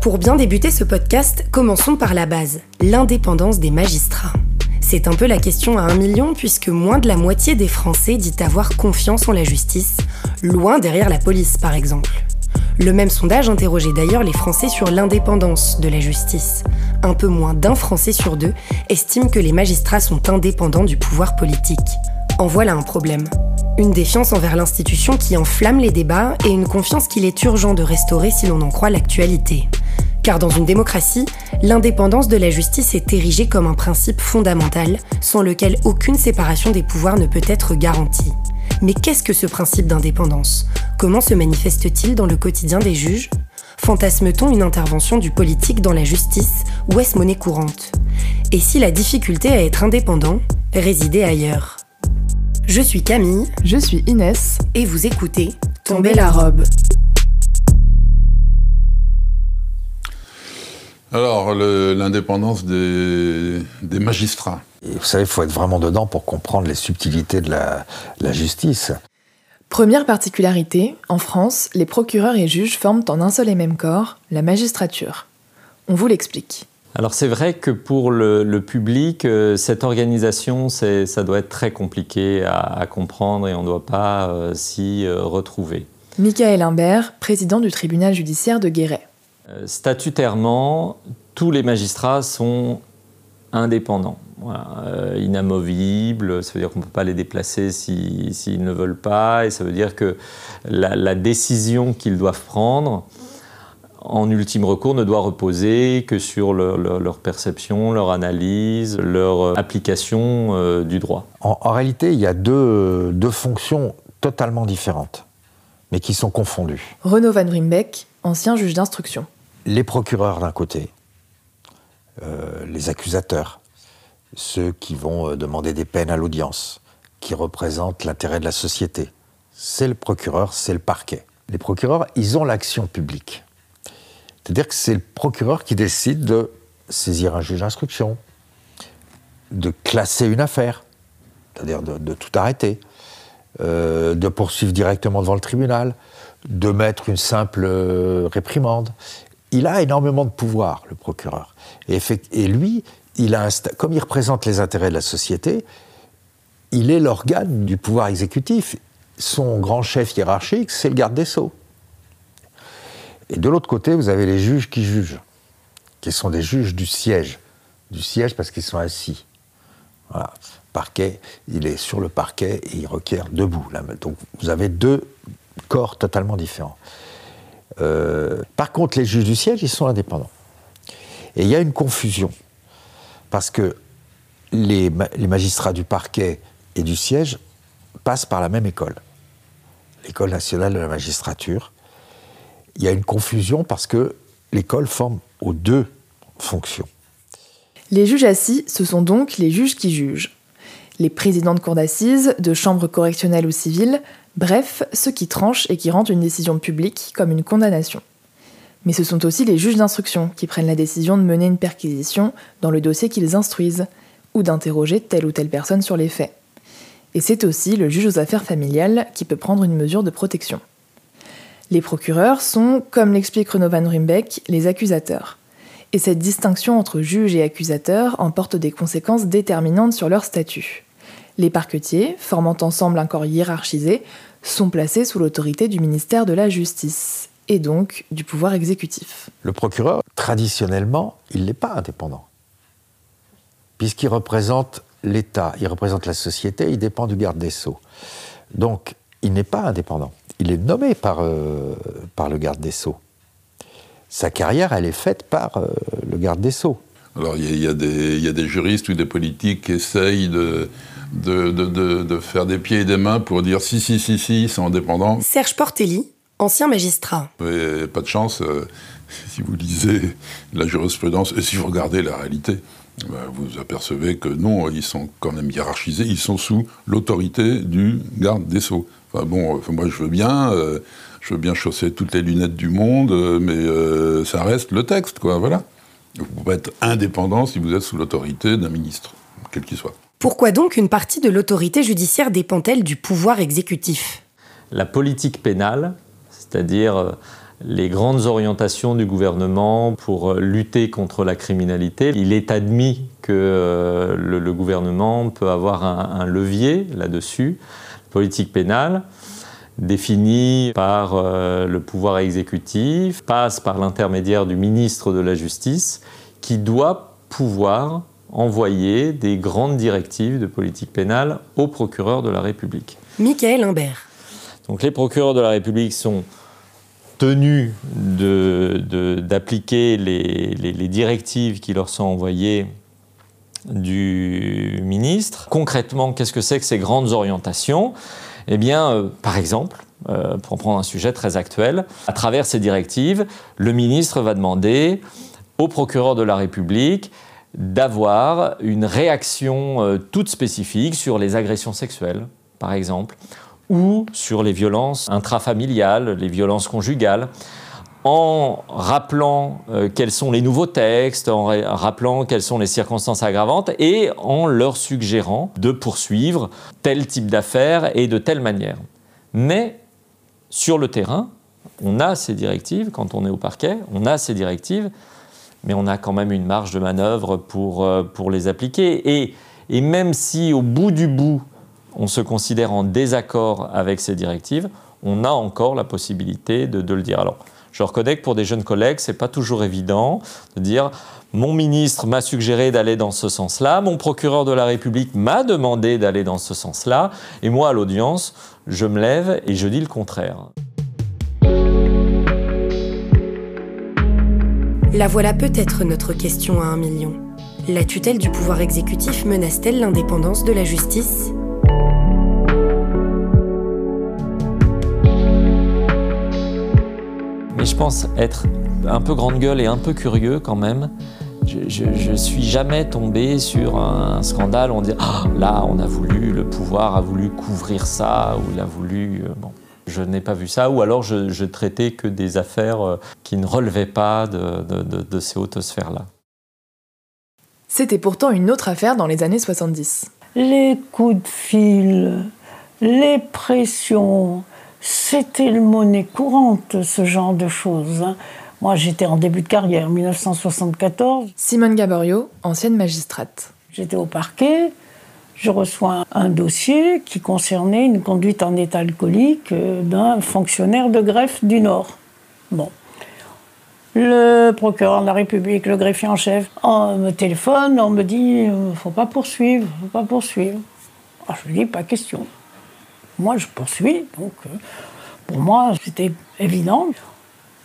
Pour bien débuter ce podcast, commençons par la base, l'indépendance des magistrats. C'est un peu la question à un million puisque moins de la moitié des Français dit avoir confiance en la justice, loin derrière la police par exemple. Le même sondage interrogeait d'ailleurs les Français sur l'indépendance de la justice. Un peu moins d'un Français sur deux estime que les magistrats sont indépendants du pouvoir politique. En voilà un problème. Une défiance envers l'institution qui enflamme les débats et une confiance qu'il est urgent de restaurer si l'on en croit l'actualité. Car dans une démocratie, l'indépendance de la justice est érigée comme un principe fondamental sans lequel aucune séparation des pouvoirs ne peut être garantie. Mais qu'est-ce que ce principe d'indépendance? Comment se manifeste-t-il dans le quotidien des juges? Fantasme-t-on une intervention du politique dans la justice? Ou est-ce monnaie courante? Et si la difficulté à être indépendant résidait ailleurs? Je suis Camille. Je suis Inès. Et vous écoutez Tomber la robe. Alors, l'indépendance des, magistrats. vous savez, il faut être vraiment dedans pour comprendre les subtilités de la, la justice. Première particularité, en France, les procureurs et juges forment en un seul et même corps la magistrature. On vous l'explique. Alors c'est vrai que pour le, public, euh, cette organisation, ça doit être très compliqué à, comprendre et on ne doit pas euh, s'y euh, retrouver. Michael Imbert, président du tribunal judiciaire de Guéret. Euh, statutairement, tous les magistrats sont indépendants, euh, inamovibles, ça veut dire qu'on ne peut pas les déplacer s'ils ne veulent pas, et ça veut dire que la, décision qu'ils doivent prendre, en ultime recours, ne doit reposer que sur leur, perception, leur analyse, leur application euh, du droit. En, réalité, il y a deux, deux fonctions totalement différentes, mais qui sont confondues. Renaud Van Rimbeck, ancien juge d'instruction les procureurs d'un côté, euh, les accusateurs, ceux qui vont euh, demander des peines à l'audience, qui représentent l'intérêt de la société. C'est le procureur, c'est le parquet. Les procureurs, ils ont l'action publique. C'est-à-dire que c'est le procureur qui décide de saisir un juge d'instruction, de classer une affaire, c'est-à-dire de, tout arrêter, euh, de poursuivre directement devant le tribunal, de mettre une simple réprimande il a énormément de pouvoir, le procureur. Et, lui, comme il représente les intérêts de la société, il est l'organe du pouvoir exécutif. Son grand chef hiérarchique, c'est le garde des sceaux. Et de l'autre côté, vous avez les juges qui jugent, qui sont des juges du siège. Du siège parce qu'ils sont assis. Voilà. Parquet, il est sur le parquet et il requiert debout. Donc vous avez deux corps totalement différents. Euh, par contre, les juges du siège, ils sont indépendants. Et il y a une confusion, parce que les, magistrats du parquet et du siège passent par la même école, l'école nationale de la magistrature. Il y a une confusion parce que l'école forme aux deux fonctions. Les juges assis, ce sont donc les juges qui jugent. Les présidents de cour d'assises, de chambres correctionnelles ou civiles, Bref, ceux qui tranchent et qui rendent une décision publique comme une condamnation. Mais ce sont aussi les juges d'instruction qui prennent la décision de mener une perquisition dans le dossier qu'ils instruisent, ou d'interroger telle ou telle personne sur les faits. Et c'est aussi le juge aux affaires familiales qui peut prendre une mesure de protection. Les procureurs sont, comme l'explique Renaud Van Rimbeck, les accusateurs. Et cette distinction entre juge et accusateur emporte des conséquences déterminantes sur leur statut. Les parquetiers, formant ensemble un corps hiérarchisé, sont placés sous l'autorité du ministère de la Justice et donc du pouvoir exécutif. Le procureur, traditionnellement, il n'est pas indépendant, puisqu'il représente l'État, il représente la société, il dépend du garde des sceaux. Donc, il n'est pas indépendant. Il est nommé par, euh, le garde des sceaux. Sa carrière, elle est faite par euh, le garde des sceaux. Alors, il y, y, a des juristes ou des politiques qui essayent de, de, faire des pieds et des mains pour dire si, si, si, si, c'est indépendant. Serge Portelli, ancien magistrat. pas de chance euh, si vous lisez la jurisprudence et si vous regardez la réalité. ben, vous apercevez que non, ils sont quand même hiérarchisés, ils sont sous l'autorité du garde des Sceaux. Enfin bon, moi je veux bien, euh, je veux bien chausser toutes les lunettes du monde, euh, mais euh, ça reste le texte, quoi, voilà. Vous pouvez être indépendant si vous êtes sous l'autorité d'un ministre, quel qu'il soit. Pourquoi donc une partie de l'autorité judiciaire dépend-elle du pouvoir exécutif? La politique pénale, c'est-à-dire les grandes orientations du gouvernement pour lutter contre la criminalité. Il est admis que euh, le, gouvernement peut avoir un, levier là-dessus. Politique pénale, définie par euh, le pouvoir exécutif, passe par l'intermédiaire du ministre de la Justice, qui doit pouvoir envoyer des grandes directives de politique pénale au procureur de la République. Michael Imbert. Donc les procureurs de la République sont tenus d'appliquer les, directives qui leur sont envoyées du ministre. Concrètement, qu'est-ce que c'est que ces grandes orientations? Eh bien, euh, par exemple, euh, pour prendre un sujet très actuel, à travers ces directives, le ministre va demander au procureur de la République d'avoir une réaction euh, toute spécifique sur les agressions sexuelles, par exemple, ou sur les violences intrafamiliales, les violences conjugales, en rappelant euh, quels sont les nouveaux textes, en rappelant quelles sont les circonstances aggravantes et en leur suggérant de poursuivre tel type d'affaires et de telle manière. Mais sur le terrain, on a ces directives, quand on est au parquet, on a ces directives, mais on a quand même une marge de manœuvre pour, euh, pour les appliquer. Et, et même si au bout du bout, on se considère en désaccord avec ces directives, on a encore la possibilité de, le dire. Alors, je reconnais que pour des jeunes collègues, ce n'est pas toujours évident de dire mon ministre m'a suggéré d'aller dans ce sens-là, mon procureur de la République m'a demandé d'aller dans ce sens-là, et moi, à l'audience, je me lève et je dis le contraire. La voilà peut-être notre question à un million. La tutelle du pouvoir exécutif menace-t-elle l'indépendance de la justice? Mais je pense être un peu grande gueule et un peu curieux quand même. Je, ne suis jamais tombé sur un scandale où on dit ah, là on a voulu, le pouvoir a voulu couvrir ça ou il a voulu. Euh, bon. Je n'ai pas vu ça, ou alors je, je, traitais que des affaires euh, qui ne relevaient pas de, de ces hautes sphères-là. C'était pourtant une autre affaire dans les années 70. Les coups de fil, les pressions, c'était le monnaie courante, ce genre de choses. Hein. Moi, j'étais en début de carrière, 1974. Simone Gaborio, ancienne magistrate. J'étais au parquet, je reçois un dossier qui concernait une conduite en état alcoolique euh, d'un fonctionnaire de greffe du Nord. Bon. Le procureur de la République, le greffier en chef, on me téléphone, on me dit euh, faut pas poursuivre, faut pas poursuivre. Alors, je lui dis pas question moi, je poursuis. Donc, euh, pour moi, c'était évident.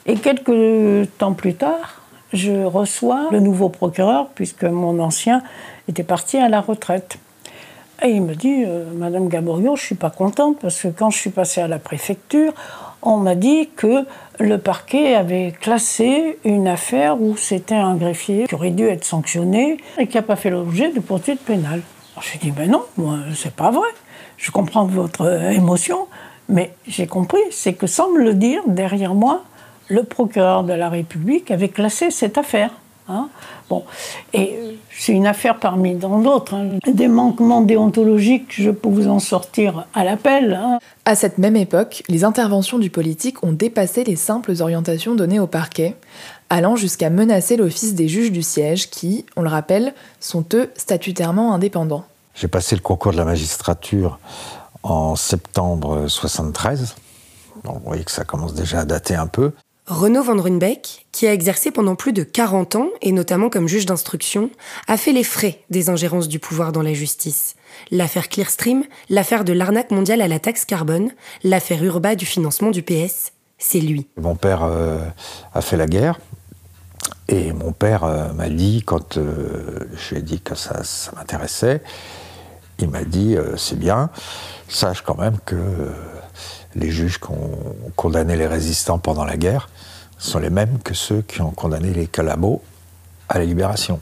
Et quelques temps plus tard, je reçois le nouveau procureur, puisque mon ancien était parti à la retraite. Et il me dit, euh, Madame Gaborio, je ne suis pas contente, parce que quand je suis passée à la préfecture, on m'a dit que le parquet avait classé une affaire où c'était un greffier qui aurait dû être sanctionné et qui n'a pas fait l'objet de poursuite pénale. Je lui ai dit, ben non, moi, c'est pas vrai je comprends votre émotion, mais j'ai compris, c'est que sans me le dire, derrière moi, le procureur de la République avait classé cette affaire. Hein. bon, et c'est une affaire parmi d'autres. Hein. Des manquements déontologiques, je peux vous en sortir à l'appel. Hein. À cette même époque, les interventions du politique ont dépassé les simples orientations données au parquet, allant jusqu'à menacer l'office des juges du siège qui, on le rappelle, sont eux statutairement indépendants. J'ai passé le concours de la magistrature en septembre 73. Donc vous voyez que ça commence déjà à dater un peu. Renaud Van Runbeck, qui a exercé pendant plus de 40 ans, et notamment comme juge d'instruction, a fait les frais des ingérences du pouvoir dans la justice. L'affaire Clearstream, l'affaire de l'arnaque mondiale à la taxe carbone, l'affaire Urba du financement du PS, c'est lui. Mon père euh, a fait la guerre, et mon père euh, m'a dit, quand euh, je lui ai dit que ça, ça m'intéressait, il m'a dit euh, c'est bien, sache quand même que euh, les juges qui ont condamné les résistants pendant la guerre sont les mêmes que ceux qui ont condamné les calabots à la libération.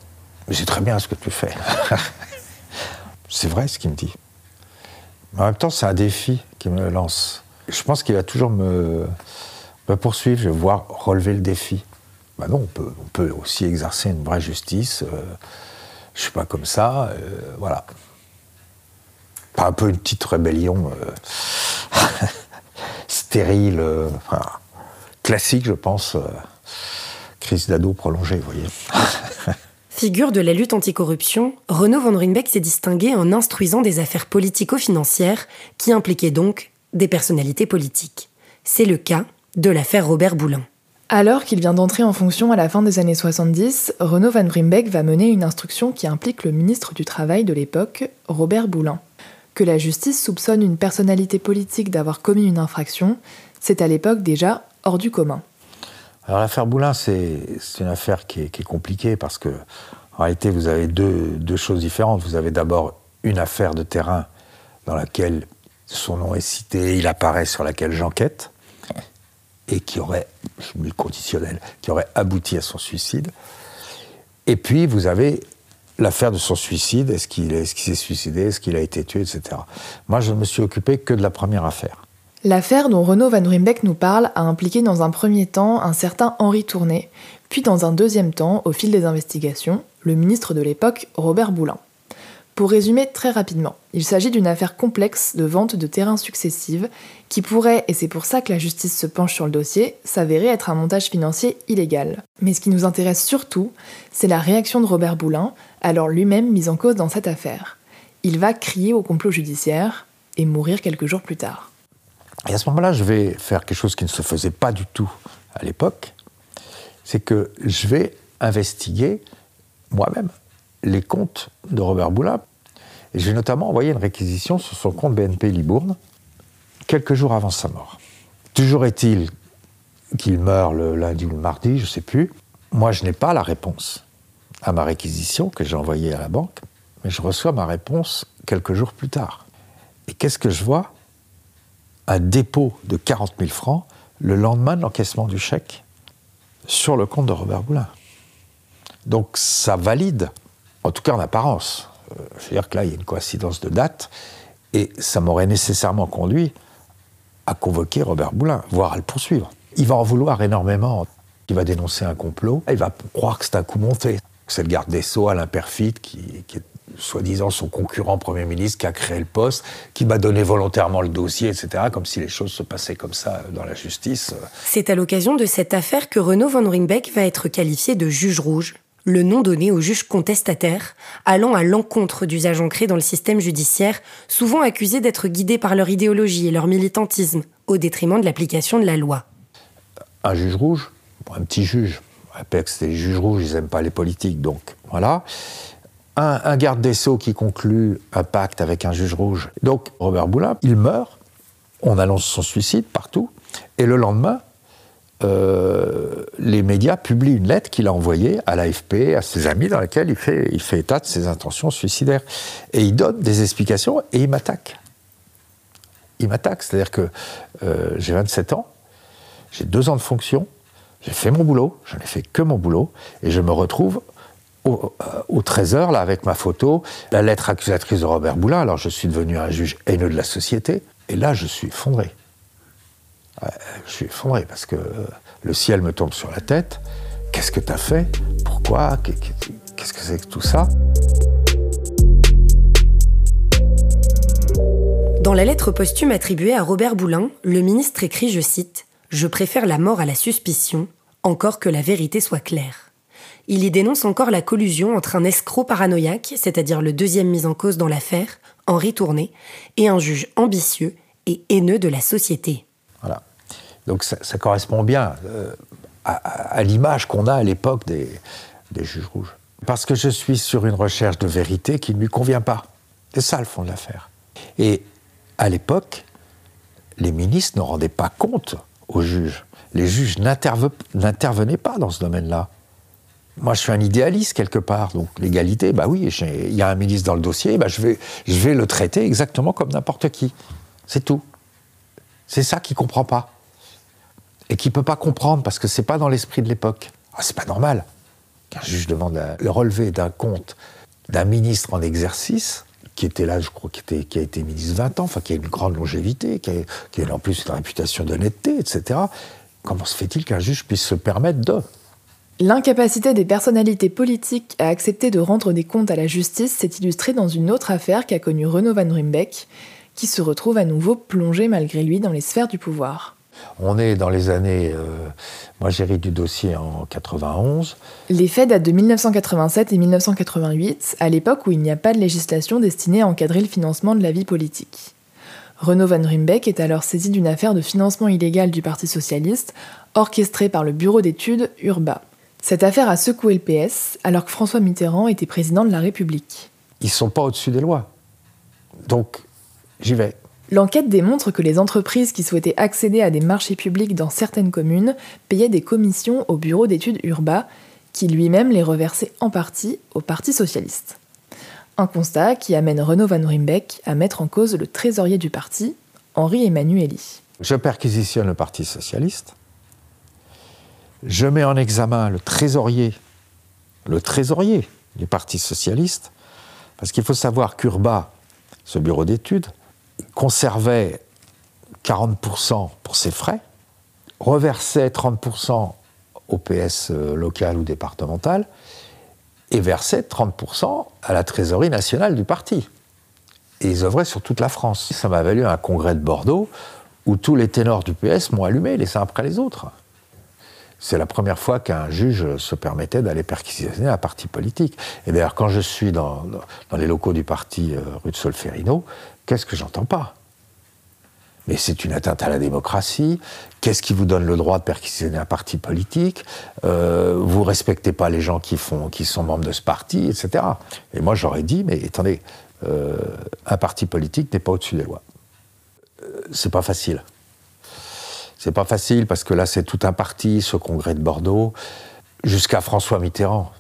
Mais c'est très bien ce que tu fais. c'est vrai ce qu'il me dit. Mais en même temps, c'est un défi qui me lance. Je pense qu'il va toujours me, poursuivre, je vais voir relever le défi. Bah non, on peut, on peut aussi exercer une vraie justice. Euh, je suis pas comme ça, euh, voilà. Pas un peu une petite rébellion euh, stérile, classique, je pense. crise d'ado prolongée, vous voyez. Figure de la lutte anticorruption, Renaud Van Rimbeck s'est distingué en instruisant des affaires politico-financières qui impliquaient donc des personnalités politiques. C'est le cas de l'affaire Robert Boulin. Alors qu'il vient d'entrer en fonction à la fin des années 70, Renaud Van Brimbeck va mener une instruction qui implique le ministre du Travail de l'époque, Robert Boulin. Que la justice soupçonne une personnalité politique d'avoir commis une infraction, c'est à l'époque déjà hors du commun. Alors l'affaire Boulin, c'est une affaire qui est, compliquée parce que en réalité, vous avez deux, deux choses différentes. Vous avez d'abord une affaire de terrain dans laquelle son nom est cité, il apparaît, sur laquelle j'enquête et qui aurait, je mets le conditionnel, qui aurait abouti à son suicide. Et puis, vous avez l'affaire de son suicide, est-ce qu'il est, s'est suicidé, est-ce qu'il a été tué, etc. Moi, je ne me suis occupé que de la première affaire. L'affaire dont Renaud Van Rimbeck nous parle a impliqué dans un premier temps un certain Henri Tourné, puis dans un deuxième temps, au fil des investigations, le ministre de l'époque, Robert Boulin. Pour résumer très rapidement, il s'agit d'une affaire complexe de vente de terrains successives qui pourrait, et c'est pour ça que la justice se penche sur le dossier, s'avérer être un montage financier illégal. Mais ce qui nous intéresse surtout, c'est la réaction de Robert Boulin, alors lui-même mis en cause dans cette affaire. Il va crier au complot judiciaire et mourir quelques jours plus tard. Et à ce moment-là, je vais faire quelque chose qui ne se faisait pas du tout à l'époque, c'est que je vais investiguer moi-même les comptes de Robert Boulin. Et j'ai notamment envoyé une réquisition sur son compte BNP Libourne quelques jours avant sa mort. Toujours est-il qu'il meurt le lundi ou le mardi, je ne sais plus. Moi, je n'ai pas la réponse à ma réquisition que j'ai envoyée à la banque, mais je reçois ma réponse quelques jours plus tard. Et qu'est-ce que je vois? Un dépôt de 40 000 francs le lendemain de l'encaissement du chèque sur le compte de Robert Boulin. Donc ça valide en tout cas en apparence. Euh, je veux dire que là, il y a une coïncidence de date, et ça m'aurait nécessairement conduit à convoquer Robert Boulin, voire à le poursuivre. Il va en vouloir énormément. Il va dénoncer un complot, il va croire que c'est un coup monté. C'est le garde des Sceaux, Alain Perfit, qui, qui est soi-disant son concurrent Premier ministre, qui a créé le poste, qui m'a donné volontairement le dossier, etc., comme si les choses se passaient comme ça dans la justice. C'est à l'occasion de cette affaire que Renaud Van Ringbeck va être qualifié de juge rouge le nom donné aux juges contestataires, allant à l'encontre d'usages ancrés dans le système judiciaire, souvent accusés d'être guidés par leur idéologie et leur militantisme, au détriment de l'application de la loi. Un juge rouge, un petit juge, Apex, les juges rouges, ils n'aiment pas les politiques, donc voilà. Un, garde des Sceaux qui conclut un pacte avec un juge rouge. Donc Robert Boulin, il meurt, on annonce son suicide partout, et le lendemain, euh, les médias publient une lettre qu'il a envoyée à l'AFP, à ses amis, dans laquelle il fait, il fait état de ses intentions suicidaires. Et il donne des explications et il m'attaque. Il m'attaque, c'est-à-dire que euh, j'ai 27 ans, j'ai deux ans de fonction, j'ai fait mon boulot, je n'ai fait que mon boulot, et je me retrouve au, euh, au, trésor, là, avec ma photo, la lettre accusatrice de Robert Boulin. Alors je suis devenu un juge haineux de la société, et là je suis effondré je suis effondré parce que le ciel me tombe sur la tête. Qu'est-ce que tu as fait? Pourquoi? Qu'est-ce que c'est que tout ça? Dans la lettre posthume attribuée à Robert Boulin, le ministre écrit, je cite, Je préfère la mort à la suspicion, encore que la vérité soit claire. Il y dénonce encore la collusion entre un escroc paranoïaque, c'est-à-dire le deuxième mis en cause dans l'affaire, Henri Tourné, et un juge ambitieux et haineux de la société. Donc ça, correspond bien euh, à, l'image qu'on a à l'époque des, juges rouges. Parce que je suis sur une recherche de vérité qui ne lui convient pas. C'est ça le fond de l'affaire. Et à l'époque, les ministres ne rendaient pas compte aux juges. Les juges n'intervenaient pas dans ce domaine-là. Moi, je suis un idéaliste quelque part. Donc, l'égalité, bah oui, il y a un ministre dans le dossier, bah je, vais, le traiter exactement comme n'importe qui. C'est tout. C'est ça qu'il ne comprend pas et qui ne peut pas comprendre parce que c'est pas dans l'esprit de l'époque. Ah, c'est pas normal. qu'un juge demande le relevé d'un compte d'un ministre en exercice, qui était là, je crois, qui, était, qui a été ministre 20 ans, enfin, qui a une grande longévité, qui a, en plus une réputation d'honnêteté, etc. Comment se fait-il qu'un juge puisse se permettre de? L'incapacité des personnalités politiques à accepter de rendre des comptes à la justice s'est illustrée dans une autre affaire qu'a connue Renaud Van Rimbeck, qui se retrouve à nouveau plongé malgré lui dans les sphères du pouvoir. On est dans les années. Euh, moi, j'hérite du dossier en 91. Les faits datent de 1987 et 1988, à l'époque où il n'y a pas de législation destinée à encadrer le financement de la vie politique. Renaud Van Rimbeck est alors saisi d'une affaire de financement illégal du Parti socialiste, orchestrée par le bureau d'études URBA. Cette affaire a secoué le PS, alors que François Mitterrand était président de la République. Ils ne sont pas au-dessus des lois. Donc, j'y vais. L'enquête démontre que les entreprises qui souhaitaient accéder à des marchés publics dans certaines communes payaient des commissions au bureau d'études Urba, qui lui-même les reversait en partie au Parti socialiste. Un constat qui amène Renaud Van Rimbeck à mettre en cause le trésorier du parti, Henri Emmanueli. Je perquisitionne le Parti socialiste. Je mets en examen le trésorier, le trésorier du Parti socialiste, parce qu'il faut savoir qu'Urba, ce bureau d'études, conservait 40% pour ses frais, reversait 30% au PS euh, local ou départemental, et versait 30% à la trésorerie nationale du parti. Et ils œuvraient sur toute la France. Ça m'a valu un congrès de Bordeaux où tous les ténors du PS m'ont allumé les uns après les autres. C'est la première fois qu'un juge se permettait d'aller perquisitionner un parti politique. Et d'ailleurs, quand je suis dans, les locaux du parti euh, rue de Solferino, qu'est-ce que j'entends pas? Mais c'est une atteinte à la démocratie. Qu'est-ce qui vous donne le droit de perquisitionner un parti politique? Euh, Vous respectez pas les gens qui, font, qui sont membres de ce parti, etc. Et moi, j'aurais dit, mais attendez, euh, un parti politique n'est pas au-dessus des lois. Euh, c'est pas facile. C'est pas facile parce que là, c'est tout un parti, ce congrès de Bordeaux, jusqu'à François Mitterrand,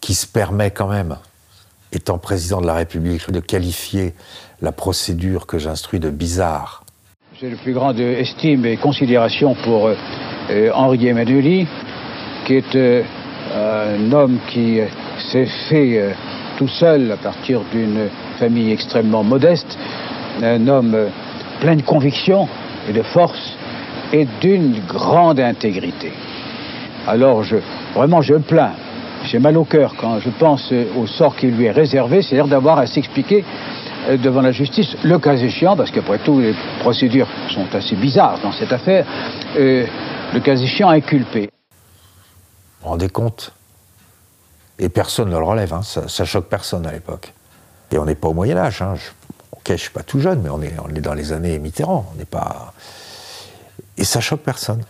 qui se permet quand même étant président de la République, de qualifier la procédure que j'instruis de bizarre. J'ai le plus grande estime et considération pour euh, euh, Henri Emmanueli, qui est euh, un homme qui s'est fait tout seul à partir d'une famille extrêmement modeste, un homme plein de conviction et de force et d'une grande intégrité. Alors je, vraiment je plains j'ai mal au cœur quand je pense au sort qui lui est réservé, c'est-à-dire d'avoir à s'expliquer euh, devant la justice, le cas échéant, parce qu'après tout, les procédures sont assez bizarres dans cette affaire, euh, le cas échéant inculpé. Vous vous rendez compte? Et personne ne le relève, hein. ça, choque personne à l'époque. Et on n'est pas au Moyen-Âge. Hein. ok, je ne suis pas tout jeune, mais on est, on est dans les années Mitterrand. On n'est pas. Et ça choque personne.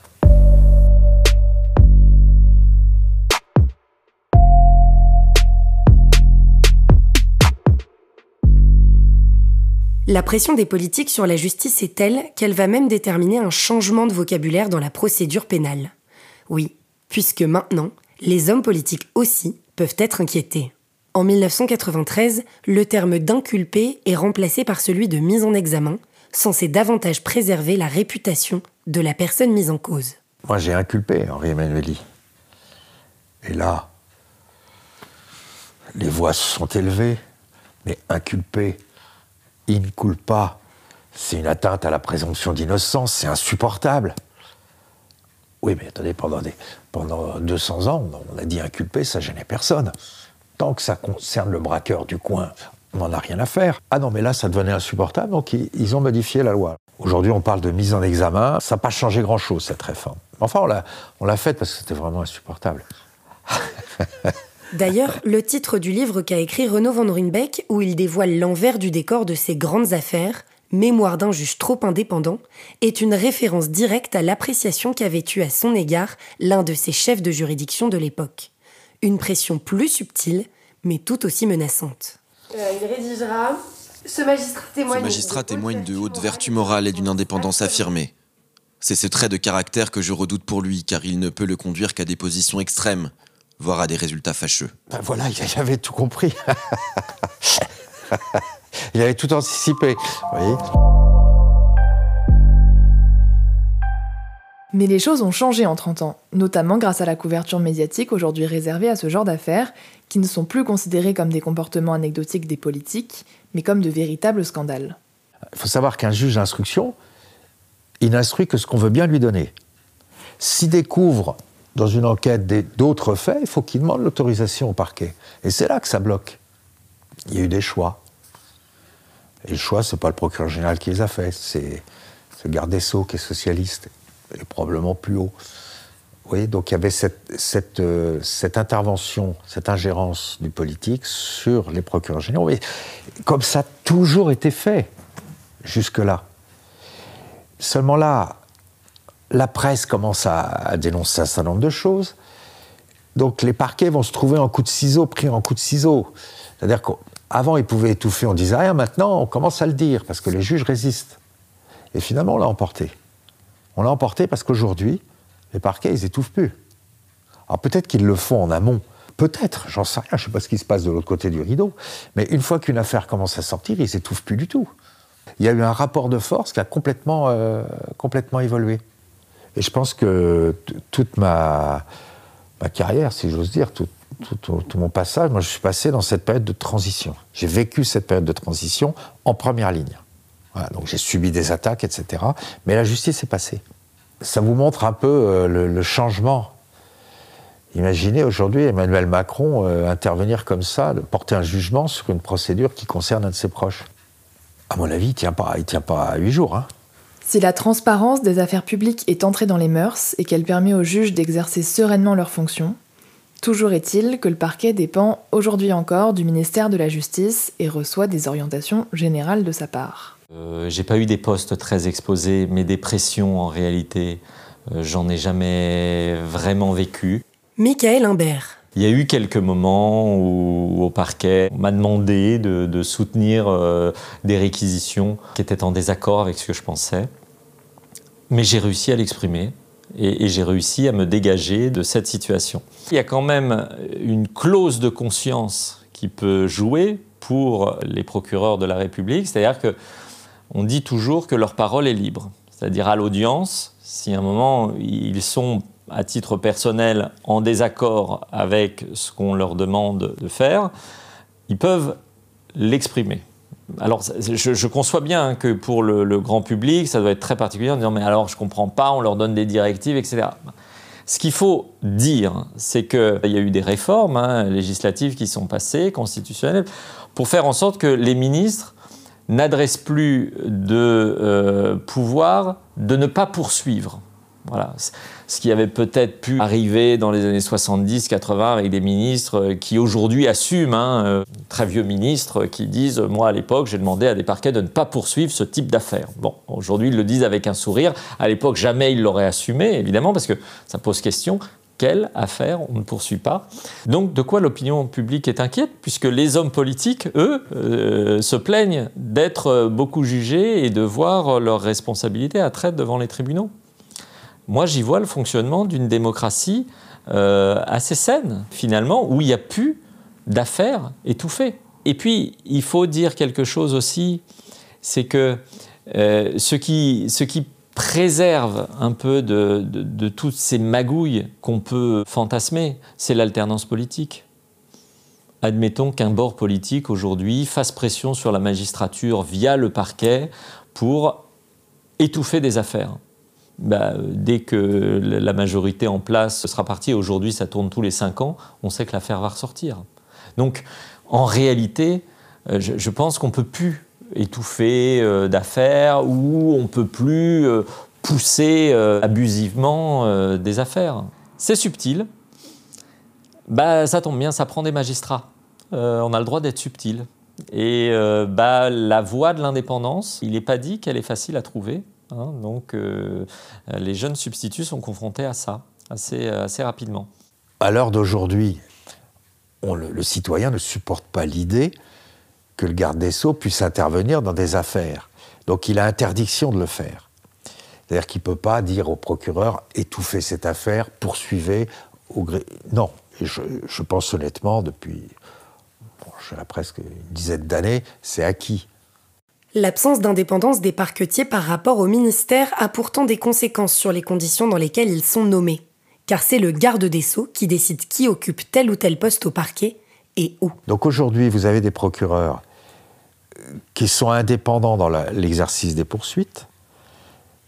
La pression des politiques sur la justice est telle qu'elle va même déterminer un changement de vocabulaire dans la procédure pénale. Oui, puisque maintenant, les hommes politiques aussi peuvent être inquiétés. En 1993, le terme d'inculpé est remplacé par celui de mise en examen, censé davantage préserver la réputation de la personne mise en cause. Moi, j'ai inculpé Henri Emmanueli. Et là, les voix se sont élevées, mais inculpé, in culpa, c'est une atteinte à la présomption d'innocence, c'est insupportable. Oui, mais attendez, pendant, des, pendant 200 ans, on a dit inculpé, ça gênait personne. Tant que ça concerne le braqueur du coin, on n'en a rien à faire. Ah non, mais là, ça devenait insupportable, donc ils, ont modifié la loi. Aujourd'hui, on parle de mise en examen. Ça n'a pas changé grand-chose, cette réforme. Enfin, on l'a faite parce que c'était vraiment insupportable. D'ailleurs, le titre du livre qu'a écrit Renaud Van Rinbeck, où il dévoile l'envers du décor de ses grandes affaires, Mémoire d'un juge trop indépendant, est une référence directe à l'appréciation qu'avait eue à son égard l'un de ses chefs de juridiction de l'époque. Une pression plus subtile, mais tout aussi menaçante. Euh, il rédigera Ce magistrat témoigne, ce magistrat témoigne de haute vertu morale et d'une indépendance affirmée. C'est ce trait de caractère que je redoute pour lui, car il ne peut le conduire qu'à des positions extrêmes, voire à des résultats fâcheux. Ben voilà, il avait tout compris. il avait tout anticipé. Mais les choses ont changé en 30 ans, notamment grâce à la couverture médiatique aujourd'hui réservée à ce genre d'affaires, qui ne sont plus considérées comme des comportements anecdotiques des politiques, mais comme de véritables scandales. Il faut savoir qu'un juge d'instruction, il n'instruit que ce qu'on veut bien lui donner. S'il découvre dans une enquête d'autres faits, il faut qu'il demande l'autorisation au parquet. Et c'est là que ça bloque. Il y a eu des choix. Et le choix, ce n'est pas le procureur général qui les a faits, c'est ce garde des Sceaux qui est socialiste, et probablement plus haut. Oui, donc il y avait cette, euh, cette, intervention, cette ingérence du politique sur les procureurs généraux. Mais comme ça a toujours été fait jusque-là. Seulement là, la presse commence à, dénoncer un certain nombre de choses. Donc les parquets vont se trouver en coup de ciseau, pris en coup de ciseau. C'est-à-dire qu'avant, ils pouvaient étouffer, on disait rien. Maintenant, on commence à le dire parce que les juges résistent. Et finalement, on l'a emporté. On l'a emporté parce qu'aujourd'hui, les parquets, ils étouffent plus. Alors peut-être qu'ils le font en amont. Peut-être, j'en sais rien, je ne sais pas ce qui se passe de l'autre côté du rideau. Mais une fois qu'une affaire commence à sortir, ils étouffent plus du tout. Il y a eu un rapport de force qui a complètement, euh, complètement évolué. Et je pense que toute ma, ma, carrière, si j'ose dire, tout, mon passage, moi je suis passé dans cette période de transition. J'ai vécu cette période de transition en première ligne. Voilà, donc j'ai subi des attaques, etc. Mais la justice est passée. Ça vous montre un peu euh, le, changement. Imaginez aujourd'hui Emmanuel Macron euh, intervenir comme ça, porter un jugement sur une procédure qui concerne un de ses proches. À mon avis, il ne tient, pas, tient pas à huit jours. Hein. Si la transparence des affaires publiques est entrée dans les mœurs et qu'elle permet aux juges d'exercer sereinement leurs fonctions, toujours est-il que le parquet dépend aujourd'hui encore du ministère de la Justice et reçoit des orientations générales de sa part. Euh, J'ai pas eu des postes très exposés, mais des pressions en réalité, euh, j'en ai jamais vraiment vécu. Michael Imbert. Il y a eu quelques moments où, au parquet, on m'a demandé de, soutenir euh, des réquisitions qui étaient en désaccord avec ce que je pensais. Mais j'ai réussi à l'exprimer et, j'ai réussi à me dégager de cette situation. Il y a quand même une clause de conscience qui peut jouer pour les procureurs de la République, c'est-à-dire que on dit toujours que leur parole est libre, c'est-à-dire à, l'audience, si à un moment ils sont à titre personnel en désaccord avec ce qu'on leur demande de faire, ils peuvent l'exprimer. Alors, je, conçois bien que pour le, grand public, ça doit être très particulier en disant Mais alors, je ne comprends pas, on leur donne des directives, etc. Ce qu'il faut dire, c'est qu'il y a eu des réformes hein, législatives qui sont passées, constitutionnelles, pour faire en sorte que les ministres n'adressent plus de euh, pouvoir de ne pas poursuivre. Voilà. Ce qui avait peut-être pu arriver dans les années 70-80 avec des ministres euh, qui aujourd'hui assument, hein, euh, très vieux ministres qui disent Moi, à l'époque, j'ai demandé à des parquets de ne pas poursuivre ce type d'affaires. Bon, aujourd'hui, ils le disent avec un sourire. À l'époque, jamais ils l'auraient assumé, évidemment, parce que ça pose question quelle affaire on ne poursuit pas? Donc de quoi l'opinion publique est inquiète, puisque les hommes politiques, eux, euh, se plaignent d'être beaucoup jugés et de voir leurs responsabilités à traite devant les tribunaux? Moi, j'y vois le fonctionnement d'une démocratie euh, assez saine, finalement, où il n'y a plus d'affaires étouffées. Et puis, il faut dire quelque chose aussi, c'est que euh, ce, qui, préserve un peu de toutes ces magouilles qu'on peut fantasmer, c'est l'alternance politique. Admettons qu'un bord politique aujourd'hui fasse pression sur la magistrature via le parquet pour étouffer des affaires. Bah, dès que la majorité en place sera partie, aujourd'hui ça tourne tous les cinq ans, on sait que l'affaire va ressortir. Donc en réalité, euh, je, pense qu'on ne peut plus étouffer euh, d'affaires ou on ne peut plus euh, pousser abusivement des affaires. C'est subtil. Bah, ça tombe bien, ça prend des magistrats. on a le droit d'être subtil. Et bah, la voie de l'indépendance, il n'est pas dit qu'elle est facile à trouver. Hein, donc euh, les jeunes substituts sont confrontés à ça assez, assez rapidement. À l'heure d'aujourd'hui, le, citoyen ne supporte pas l'idée que le garde des Sceaux puisse intervenir dans des affaires. Donc il a interdiction de le faire. C'est-à-dire qu'il ne peut pas dire au procureur étouffez cette affaire, poursuivez. Non, je, je, pense honnêtement, depuis bon, presque une dizaine d'années, c'est acquis. L'absence d'indépendance des parquetiers par rapport au ministère a pourtant des conséquences sur les conditions dans lesquelles ils sont nommés. Car c'est le garde des sceaux qui décide qui occupe tel ou tel poste au parquet et où. Donc aujourd'hui, vous avez des procureurs euh, qui sont indépendants dans l'exercice des poursuites,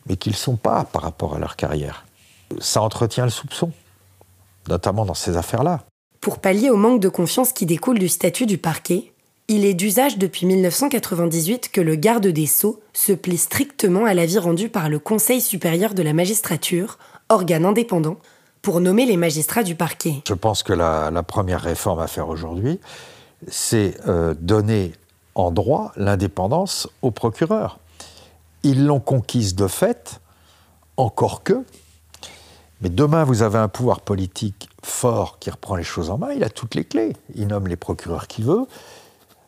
mais qui ne le sont pas par rapport à leur carrière. Ça entretient le soupçon, notamment dans ces affaires-là. Pour pallier au manque de confiance qui découle du statut du parquet, il est d'usage depuis 1998 que le garde des sceaux se plie strictement à l'avis rendu par le Conseil supérieur de la magistrature, organe indépendant, pour nommer les magistrats du parquet. Je pense que la, première réforme à faire aujourd'hui, c'est euh, donner en droit l'indépendance aux procureurs. Ils l'ont conquise de fait, encore que, mais demain vous avez un pouvoir politique fort qui reprend les choses en main, il a toutes les clés. Il nomme les procureurs qu'il veut,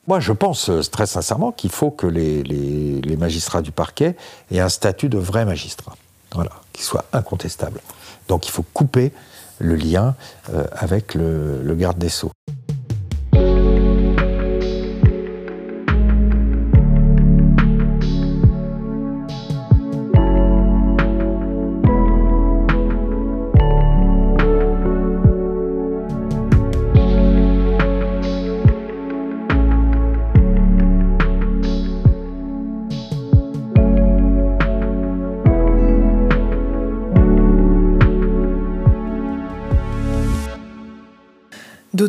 moi, je pense euh, très sincèrement qu'il faut que les, magistrats du parquet aient un statut de vrai magistrat, voilà, qui soit incontestable. Donc il faut couper le lien euh, avec le garde des sceaux.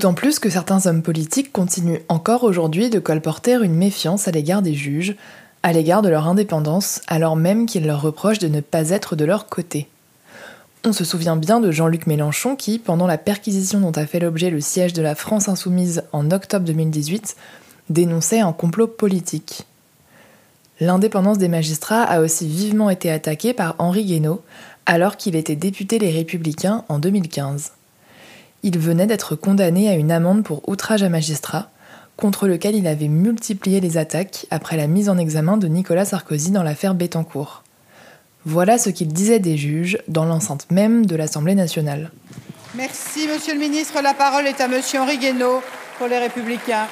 D'autant plus que certains hommes politiques continuent encore aujourd'hui de colporter une méfiance à l'égard des juges, à l'égard de leur indépendance, alors même qu'ils leur reprochent de ne pas être de leur côté. On se souvient bien de Jean-Luc Mélenchon qui, pendant la perquisition dont a fait l'objet le siège de la France insoumise en octobre 2018, dénonçait un complot politique. L'indépendance des magistrats a aussi vivement été attaquée par Henri Guénaud, alors qu'il était député Les Républicains en 2015 il venait d'être condamné à une amende pour outrage à magistrat, contre lequel il avait multiplié les attaques après la mise en examen de Nicolas Sarkozy dans l'affaire Bettencourt. Voilà ce qu'il disait des juges dans l'enceinte même de l'Assemblée nationale. Merci, Monsieur le Ministre. La parole est à Monsieur Henri Guénaud pour les Républicains.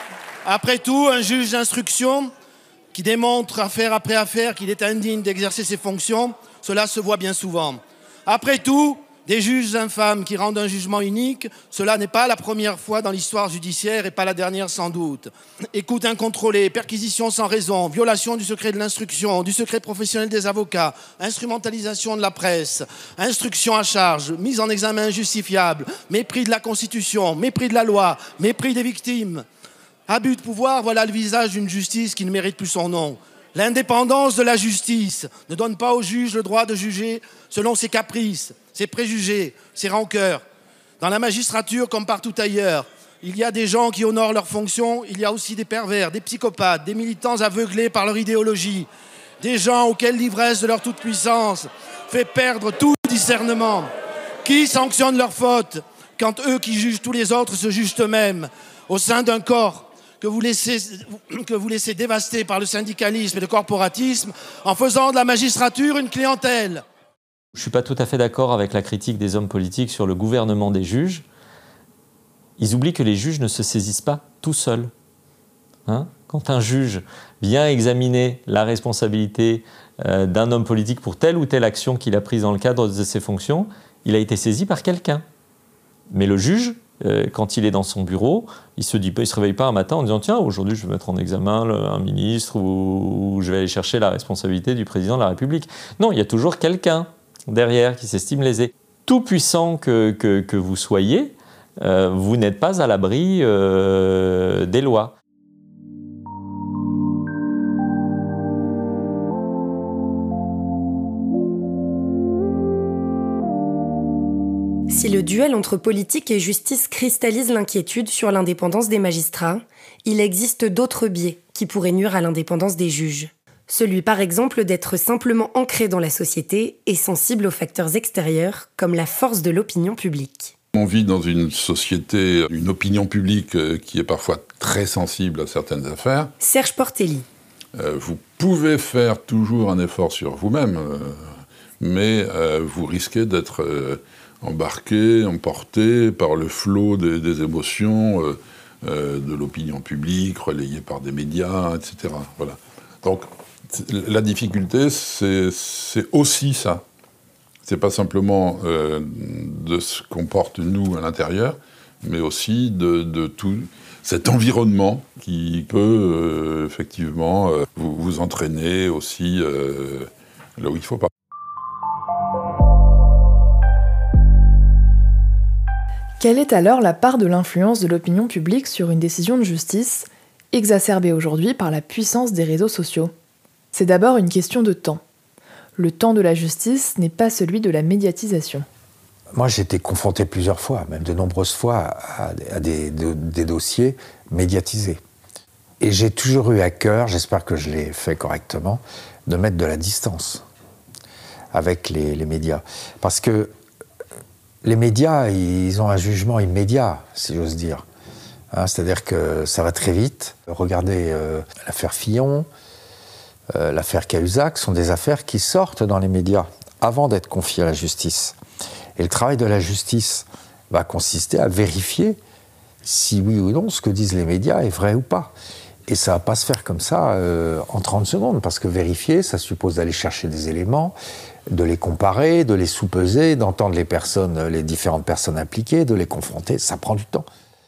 Après tout, un juge d'instruction qui démontre affaire après affaire qu'il est indigne d'exercer ses fonctions, cela se voit bien souvent. Après tout, des juges infâmes qui rendent un jugement unique, cela n'est pas la première fois dans l'histoire judiciaire et pas la dernière sans doute. Écoute incontrôlée, perquisition sans raison, violation du secret de l'instruction, du secret professionnel des avocats, instrumentalisation de la presse, instruction à charge, mise en examen injustifiable, mépris de la Constitution, mépris de la loi, mépris des victimes. Abus de pouvoir, voilà le visage d'une justice qui ne mérite plus son nom. L'indépendance de la justice ne donne pas au juge le droit de juger selon ses caprices, ses préjugés, ses rancœurs. Dans la magistrature comme partout ailleurs, il y a des gens qui honorent leurs fonctions, il y a aussi des pervers, des psychopathes, des militants aveuglés par leur idéologie, des gens auxquels l'ivresse de leur toute-puissance fait perdre tout discernement. Qui sanctionne leurs fautes quand eux qui jugent tous les autres se jugent eux-mêmes au sein d'un corps que vous, laissez, que vous laissez dévaster par le syndicalisme et le corporatisme en faisant de la magistrature une clientèle? Je ne suis pas tout à fait d'accord avec la critique des hommes politiques sur le gouvernement des juges. Ils oublient que les juges ne se saisissent pas tout seuls. Hein? Quand un juge vient examiner la responsabilité euh, d'un homme politique pour telle ou telle action qu'il a prise dans le cadre de ses fonctions, il a été saisi par quelqu'un. Mais le juge, euh, quand il est dans son bureau, il se se réveille pas un matin en disant tiens aujourd'hui je vais mettre en examen un ministre ou je vais aller chercher la responsabilité du président de la République. Non, il y a toujours quelqu'un derrière, qui s'estime lésé. Tout puissant que, que, vous soyez, euh, vous n'êtes pas à l'abri euh, des lois. Si le duel entre politique et justice cristallise l'inquiétude sur l'indépendance des magistrats, il existe d'autres biais qui pourraient nuire à l'indépendance des juges. Celui par exemple d'être simplement ancré dans la société et sensible aux facteurs extérieurs comme la force de l'opinion publique. On vit dans une société, une opinion publique euh, qui est parfois très sensible à certaines affaires. Serge Portelli. Euh, vous pouvez faire toujours un effort sur vous-même, euh, mais vous risquez d'être embarqué, emporté par le flot des, des émotions de l'opinion publique, relayé par des médias, etc. Voilà. Donc la difficulté, c'est aussi ça. C'est pas simplement euh, de ce qu'on porte nous à l'intérieur, mais aussi de, tout cet environnement qui peut euh, effectivement euh, vous, entraîner aussi là où il faut pas. Quelle est alors la part de l'influence de l'opinion publique sur une décision de justice, exacerbée aujourd'hui par la puissance des réseaux sociaux? C'est d'abord une question de temps. Le temps de la justice n'est pas celui de la médiatisation. Moi, j'ai été confronté plusieurs fois, même de nombreuses fois, à, des, dossiers médiatisés. Et j'ai toujours eu à cœur, j'espère que je l'ai fait correctement, de mettre de la distance avec les, les médias. Parce que les médias, ils ont un jugement immédiat, si j'ose dire. Hein, c'est-à-dire que ça va très vite. Regardez euh, l'affaire Fillon, euh, l'affaire Cahuzac, sont des affaires qui sortent dans les médias avant d'être confiées à la justice. Et le travail de la justice va consister à vérifier si oui ou non ce que disent les médias est vrai ou pas. Et ça va pas se faire comme ça euh, en 30 secondes, parce que vérifier, ça suppose d'aller chercher des éléments, de les comparer, de les sous-peser, d'entendre les personnes, les différentes personnes impliquées, de les confronter, ça prend du temps.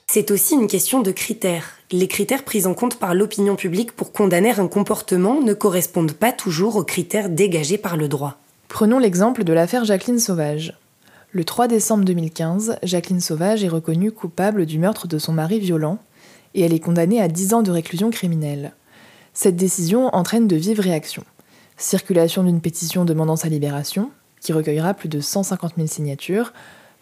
C'est aussi une question de critères. Les critères pris en compte par l'opinion publique pour condamner un comportement ne correspondent pas toujours aux critères dégagés par le droit. Prenons l'exemple de l'affaire Jacqueline Sauvage. Le 3 décembre 2015, Jacqueline Sauvage est reconnue coupable du meurtre de son mari violent et elle est condamnée à 10 ans de réclusion criminelle. Cette décision entraîne de vives réactions circulation d'une pétition demandant sa libération, qui recueillera plus de 150 000 signatures,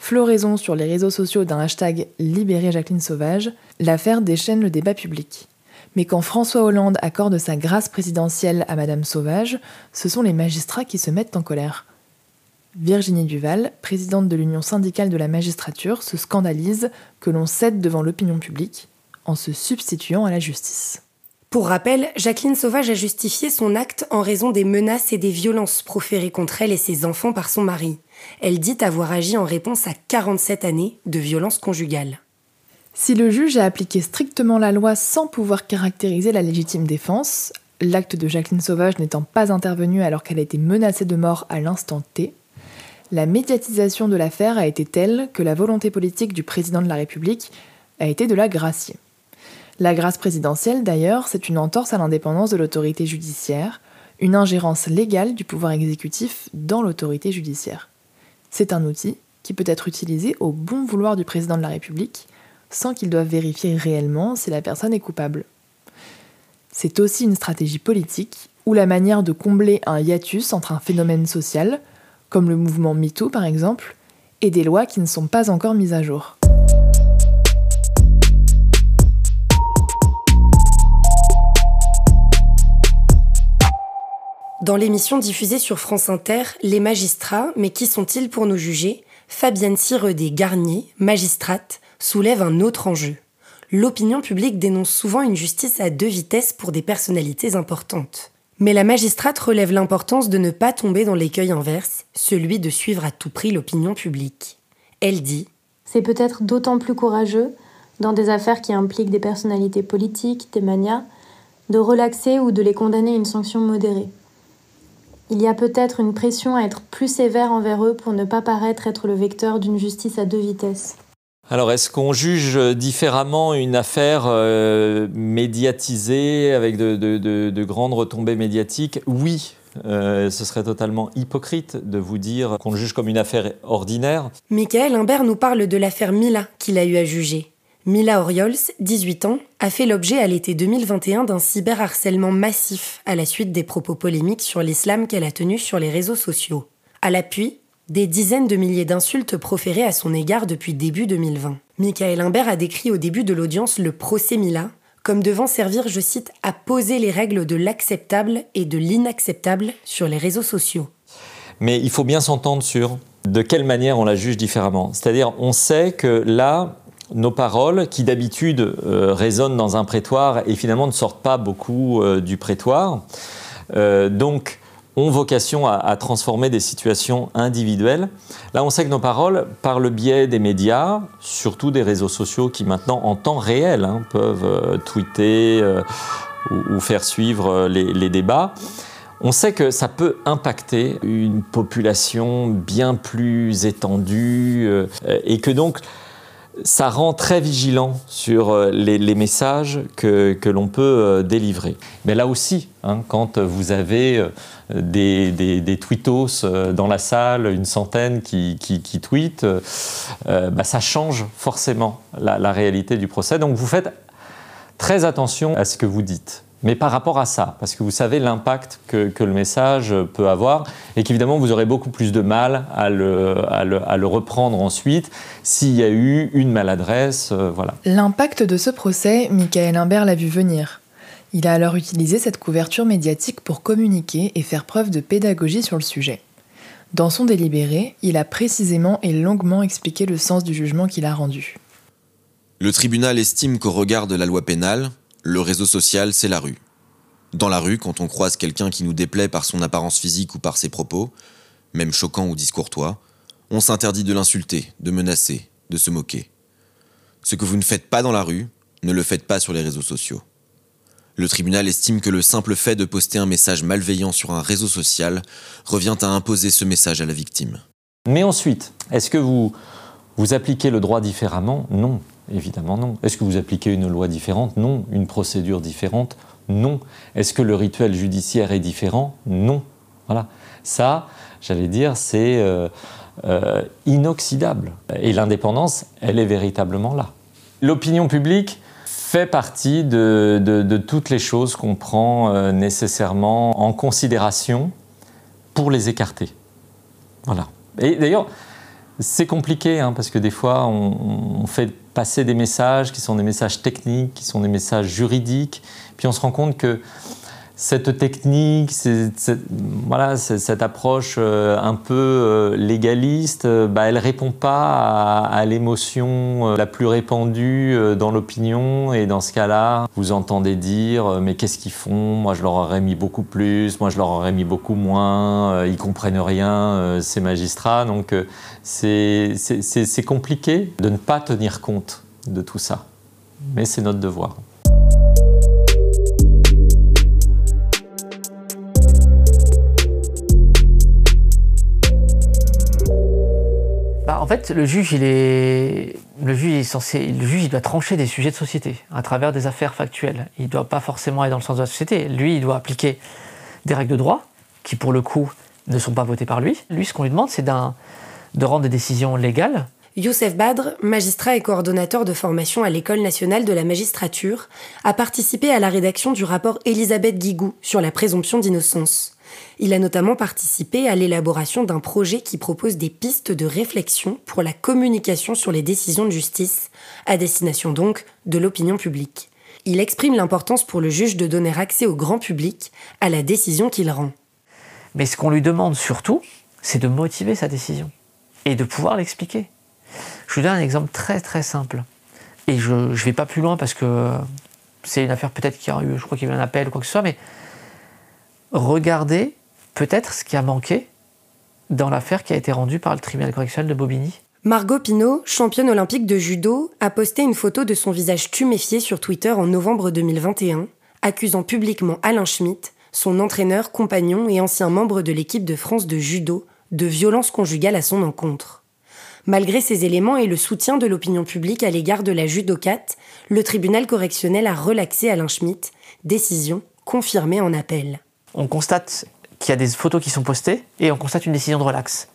floraison sur les réseaux sociaux d'un hashtag Libérer Jacqueline Sauvage, l'affaire déchaîne le débat public. Mais quand François Hollande accorde sa grâce présidentielle à Madame Sauvage, ce sont les magistrats qui se mettent en colère. Virginie Duval, présidente de l'Union syndicale de la magistrature, se scandalise que l'on cède devant l'opinion publique en se substituant à la justice. Pour rappel, Jacqueline Sauvage a justifié son acte en raison des menaces et des violences proférées contre elle et ses enfants par son mari. Elle dit avoir agi en réponse à 47 années de violences conjugales. Si le juge a appliqué strictement la loi sans pouvoir caractériser la légitime défense, l'acte de Jacqueline Sauvage n'étant pas intervenu alors qu'elle a été menacée de mort à l'instant T, la médiatisation de l'affaire a été telle que la volonté politique du président de la République a été de la gracier. La grâce présidentielle, d'ailleurs, c'est une entorse à l'indépendance de l'autorité judiciaire, une ingérence légale du pouvoir exécutif dans l'autorité judiciaire. C'est un outil qui peut être utilisé au bon vouloir du président de la République, sans qu'il doive vérifier réellement si la personne est coupable. C'est aussi une stratégie politique ou la manière de combler un hiatus entre un phénomène social, comme le mouvement MeToo par exemple, et des lois qui ne sont pas encore mises à jour. Dans l'émission diffusée sur France Inter, Les magistrats, mais qui sont-ils pour nous juger? Fabienne Siredé-Garnier, magistrate, soulève un autre enjeu. L'opinion publique dénonce souvent une justice à deux vitesses pour des personnalités importantes. Mais la magistrate relève l'importance de ne pas tomber dans l'écueil inverse, celui de suivre à tout prix l'opinion publique. Elle dit C'est peut-être d'autant plus courageux, dans des affaires qui impliquent des personnalités politiques, des manias, de relaxer ou de les condamner à une sanction modérée. Il y a peut-être une pression à être plus sévère envers eux pour ne pas paraître être le vecteur d'une justice à deux vitesses. Alors, est-ce qu'on juge différemment une affaire euh, médiatisée avec de, grandes retombées médiatiques? Oui. Euh, ce serait totalement hypocrite de vous dire qu'on le juge comme une affaire ordinaire. Michael Imbert nous parle de l'affaire Mila qu'il a eu à juger. Mila Oriols, 18 ans, a fait l'objet à l'été 2021 d'un cyberharcèlement massif à la suite des propos polémiques sur l'islam qu'elle a tenus sur les réseaux sociaux. À l'appui, des dizaines de milliers d'insultes proférées à son égard depuis début 2020. Michael Imbert a décrit au début de l'audience le procès Mila comme devant servir, je cite, à poser les règles de l'acceptable et de l'inacceptable sur les réseaux sociaux. Mais il faut bien s'entendre sur de quelle manière on la juge différemment. C'est-à-dire, on sait que là, nos paroles, qui d'habitude euh, résonnent dans un prétoire et finalement ne sortent pas beaucoup euh, du prétoire, euh, donc ont vocation à, transformer des situations individuelles. Là, on sait que nos paroles, par le biais des médias, surtout des réseaux sociaux qui maintenant en temps réel hein, peuvent tweeter, ou, faire suivre les, débats. On sait que ça peut impacter une population bien plus étendue et que donc ça rend très vigilant sur euh, les, messages que, l'on peut euh, délivrer. Mais là aussi, hein, quand vous avez euh, des, des, tweetos dans la salle, une centaine qui, qui, tweetent, bah, ça change forcément la réalité du procès. Donc vous faites très attention à ce que vous dites mais par rapport à ça, parce que vous savez l'impact que, le message peut avoir et qu'évidemment vous aurez beaucoup plus de mal à le, à le, reprendre ensuite s'il y a eu une maladresse. Euh, voilà. L'impact de ce procès, Michael Imbert l'a vu venir. Il a alors utilisé cette couverture médiatique pour communiquer et faire preuve de pédagogie sur le sujet. Dans son délibéré, il a précisément et longuement expliqué le sens du jugement qu'il a rendu. Le tribunal estime qu'au regard de la loi pénale, le réseau social, c'est la rue. Dans la rue, quand on croise quelqu'un qui nous déplaît par son apparence physique ou par ses propos, même choquants ou discourtois, on s'interdit de l'insulter, de menacer, de se moquer. Ce que vous ne faites pas dans la rue, ne le faites pas sur les réseaux sociaux. Le tribunal estime que le simple fait de poster un message malveillant sur un réseau social revient à imposer ce message à la victime. Mais ensuite, est-ce que vous, vous appliquez le droit différemment? Non. Évidemment non. Est-ce que vous appliquez une loi différente? Non. Une procédure différente? Non. Est-ce que le rituel judiciaire est différent? Non. Voilà. Ça, j'allais dire, c'est euh, euh, inoxydable. Et l'indépendance, elle est véritablement là. L'opinion publique fait partie de, toutes les choses qu'on prend euh, nécessairement en considération pour les écarter. Voilà. Et d'ailleurs, c'est compliqué, hein, parce que des fois, on, fait passer des messages qui sont des messages techniques, qui sont des messages juridiques, puis on se rend compte que cette technique, cette, voilà, cette approche euh, un peu euh, légaliste, euh, bah, elle ne répond pas à, l'émotion la plus répandue dans l'opinion. Et dans ce cas-là, vous entendez dire Mais qu'est-ce qu'ils font? Moi, je leur aurais mis beaucoup plus, moi, je leur aurais mis beaucoup moins, ils comprennent rien, ces magistrats. Donc, c'est compliqué de ne pas tenir compte de tout ça. Mais c'est notre devoir. En fait, le juge, doit trancher des sujets de société à travers des affaires factuelles. Il ne doit pas forcément aller dans le sens de la société. Lui, il doit appliquer des règles de droit qui, pour le coup, ne sont pas votées par lui. Lui, ce qu'on lui demande, c'est de rendre des décisions légales. Youssef Badr, magistrat et coordonnateur de formation à l'École nationale de la magistrature, a participé à la rédaction du rapport Elisabeth Guigou sur la présomption d'innocence. Il a notamment participé à l'élaboration d'un projet qui propose des pistes de réflexion pour la communication sur les décisions de justice, à destination donc de l'opinion publique. Il exprime l'importance pour le juge de donner accès au grand public à la décision qu'il rend. Mais ce qu'on lui demande surtout, c'est de motiver sa décision et de pouvoir l'expliquer. Je vous donne un exemple très très simple. Et je ne vais pas plus loin parce que c'est une affaire peut-être qui a eu, je crois qu'il y a eu un appel ou quoi que ce soit, mais regardez peut-être ce qui a manqué dans l'affaire qui a été rendue par le tribunal correctionnel de Bobigny. Margot Pinault, championne olympique de judo, a posté une photo de son visage tuméfié sur Twitter en novembre 2021, accusant publiquement Alain Schmitt, son entraîneur, compagnon et ancien membre de l'équipe de France de judo, de violence conjugale à son encontre. Malgré ces éléments et le soutien de l'opinion publique à l'égard de la judocate, le tribunal correctionnel a relaxé Alain Schmitt, décision confirmée en appel on constate qu'il y a des photos qui sont postées et on constate une décision de relax.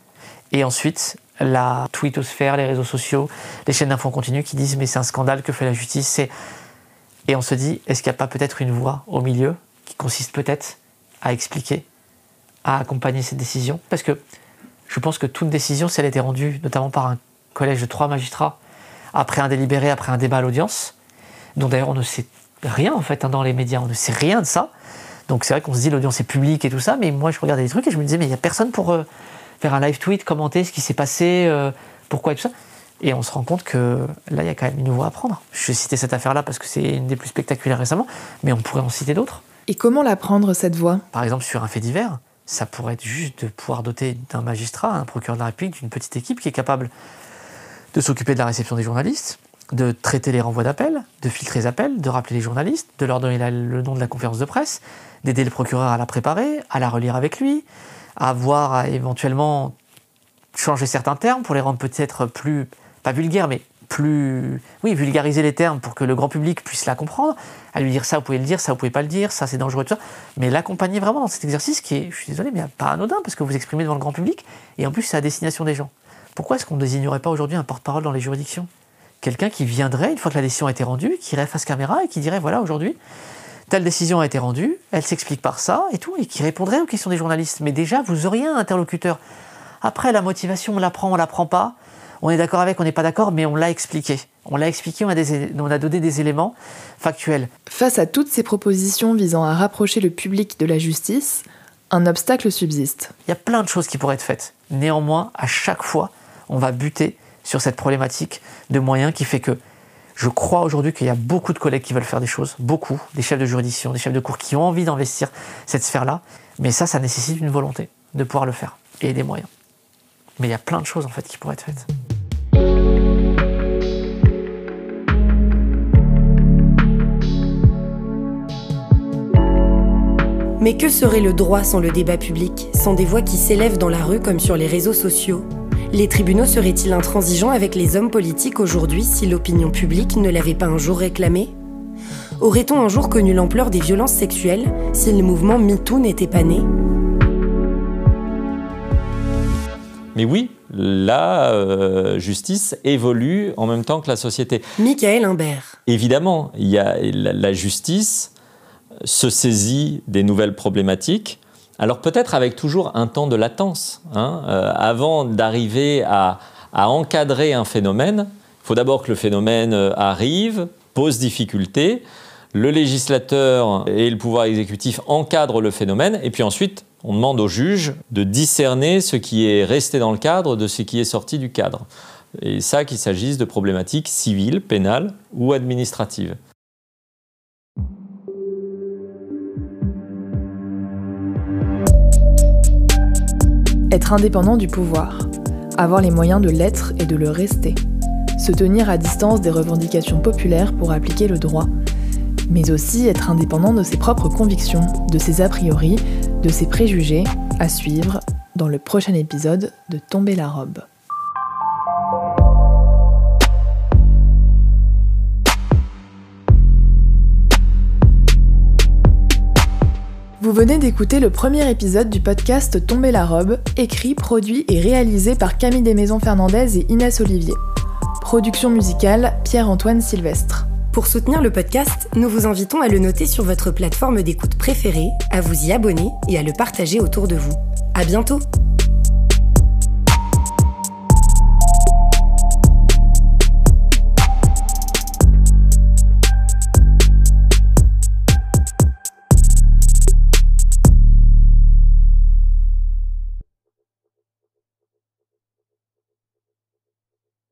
Et ensuite, la twittosphère, les réseaux sociaux, les chaînes d'infos continues qui disent mais c'est un scandale que fait la justice? Et on se dit, est-ce qu'il n'y a pas peut-être une voie au milieu qui consiste peut-être à expliquer, à accompagner cette décision? Parce que je pense que toute décision, si elle été rendue notamment par un collège de trois magistrats, après un délibéré, après un débat à l'audience, dont d'ailleurs on ne sait rien en fait hein, dans les médias, on ne sait rien de ça, donc c'est vrai qu'on se dit l'audience est publique et tout ça, mais moi je regardais des trucs et je me disais mais il n'y a personne pour euh, faire un live tweet, commenter ce qui s'est passé, euh, pourquoi et tout ça. Et on se rend compte que là il y a quand même une voie à prendre. Je citais cette affaire-là parce que c'est une des plus spectaculaires récemment, mais on pourrait en citer d'autres. Et comment la prendre cette voie? Par exemple sur un fait divers, ça pourrait être juste de pouvoir doter d'un magistrat, un procureur de la République, d'une petite équipe qui est capable de s'occuper de la réception des journalistes, de traiter les renvois d'appel, de filtrer les appels, de rappeler les journalistes, de leur donner le nom de la conférence de presse, d'aider le procureur à la préparer, à la relire avec lui, à voir à éventuellement changer certains termes pour les rendre peut-être plus, pas vulgaires, mais plus, oui, vulgariser les termes pour que le grand public puisse la comprendre, à lui dire ça, vous pouvez le dire, ça, vous pouvez pas le dire, ça, c'est dangereux, tout ça, mais l'accompagner vraiment dans cet exercice qui est, je suis désolé, mais pas anodin, parce que vous exprimez devant le grand public, et en plus, c'est à destination des gens. Pourquoi est-ce qu'on ne désignerait pas aujourd'hui un porte-parole dans les juridictions? Quelqu'un qui viendrait, une fois que la décision a été rendue, qui irait face caméra et qui dirait, voilà, aujourd'hui, telle décision a été rendue, elle s'explique par ça et tout, et qui répondrait aux questions des journalistes. Mais déjà, vous auriez un interlocuteur. Après, la motivation, on la prend, on la prend pas. On est d'accord avec, on n'est pas d'accord, mais on l'a expliqué. On l'a expliqué, on a, on a donné des éléments factuels. Face à toutes ces propositions visant à rapprocher le public de la justice, un obstacle subsiste. Il y a plein de choses qui pourraient être faites. Néanmoins, à chaque fois, on va buter sur cette problématique de moyens qui fait que je crois aujourd'hui qu'il y a beaucoup de collègues qui veulent faire des choses, beaucoup, des chefs de juridiction, des chefs de cour qui ont envie d'investir cette sphère-là, mais ça, ça nécessite une volonté de pouvoir le faire et des moyens. Mais il y a plein de choses en fait qui pourraient être faites. Mais que serait le droit sans le débat public, sans des voix qui s'élèvent dans la rue comme sur les réseaux sociaux? Les tribunaux seraient-ils intransigeants avec les hommes politiques aujourd'hui si l'opinion publique ne l'avait pas un jour réclamé? Aurait-on un jour connu l'ampleur des violences sexuelles si le mouvement MeToo n'était pas né? Mais oui, la euh, justice évolue en même temps que la société. Michael Imbert. Évidemment, il y a, la justice se saisit des nouvelles problématiques alors peut-être avec toujours un temps de latence. Hein, euh, avant d'arriver à, encadrer un phénomène, il faut d'abord que le phénomène euh, arrive, pose difficulté, le législateur et le pouvoir exécutif encadrent le phénomène, et puis ensuite on demande au juge de discerner ce qui est resté dans le cadre de ce qui est sorti du cadre. Et ça qu'il s'agisse de problématiques civiles, pénales ou administratives. Être indépendant du pouvoir, avoir les moyens de l'être et de le rester, se tenir à distance des revendications populaires pour appliquer le droit, mais aussi être indépendant de ses propres convictions, de ses a priori, de ses préjugés, à suivre dans le prochain épisode de Tomber la robe. Vous venez d'écouter le premier épisode du podcast Tomber la robe, écrit, produit et réalisé par Camille Desmaisons Fernandez et Inès Olivier. Production musicale Pierre-Antoine Sylvestre. Pour soutenir le podcast, nous vous invitons à le noter sur votre plateforme d'écoute préférée, à vous y abonner et à le partager autour de vous. À bientôt!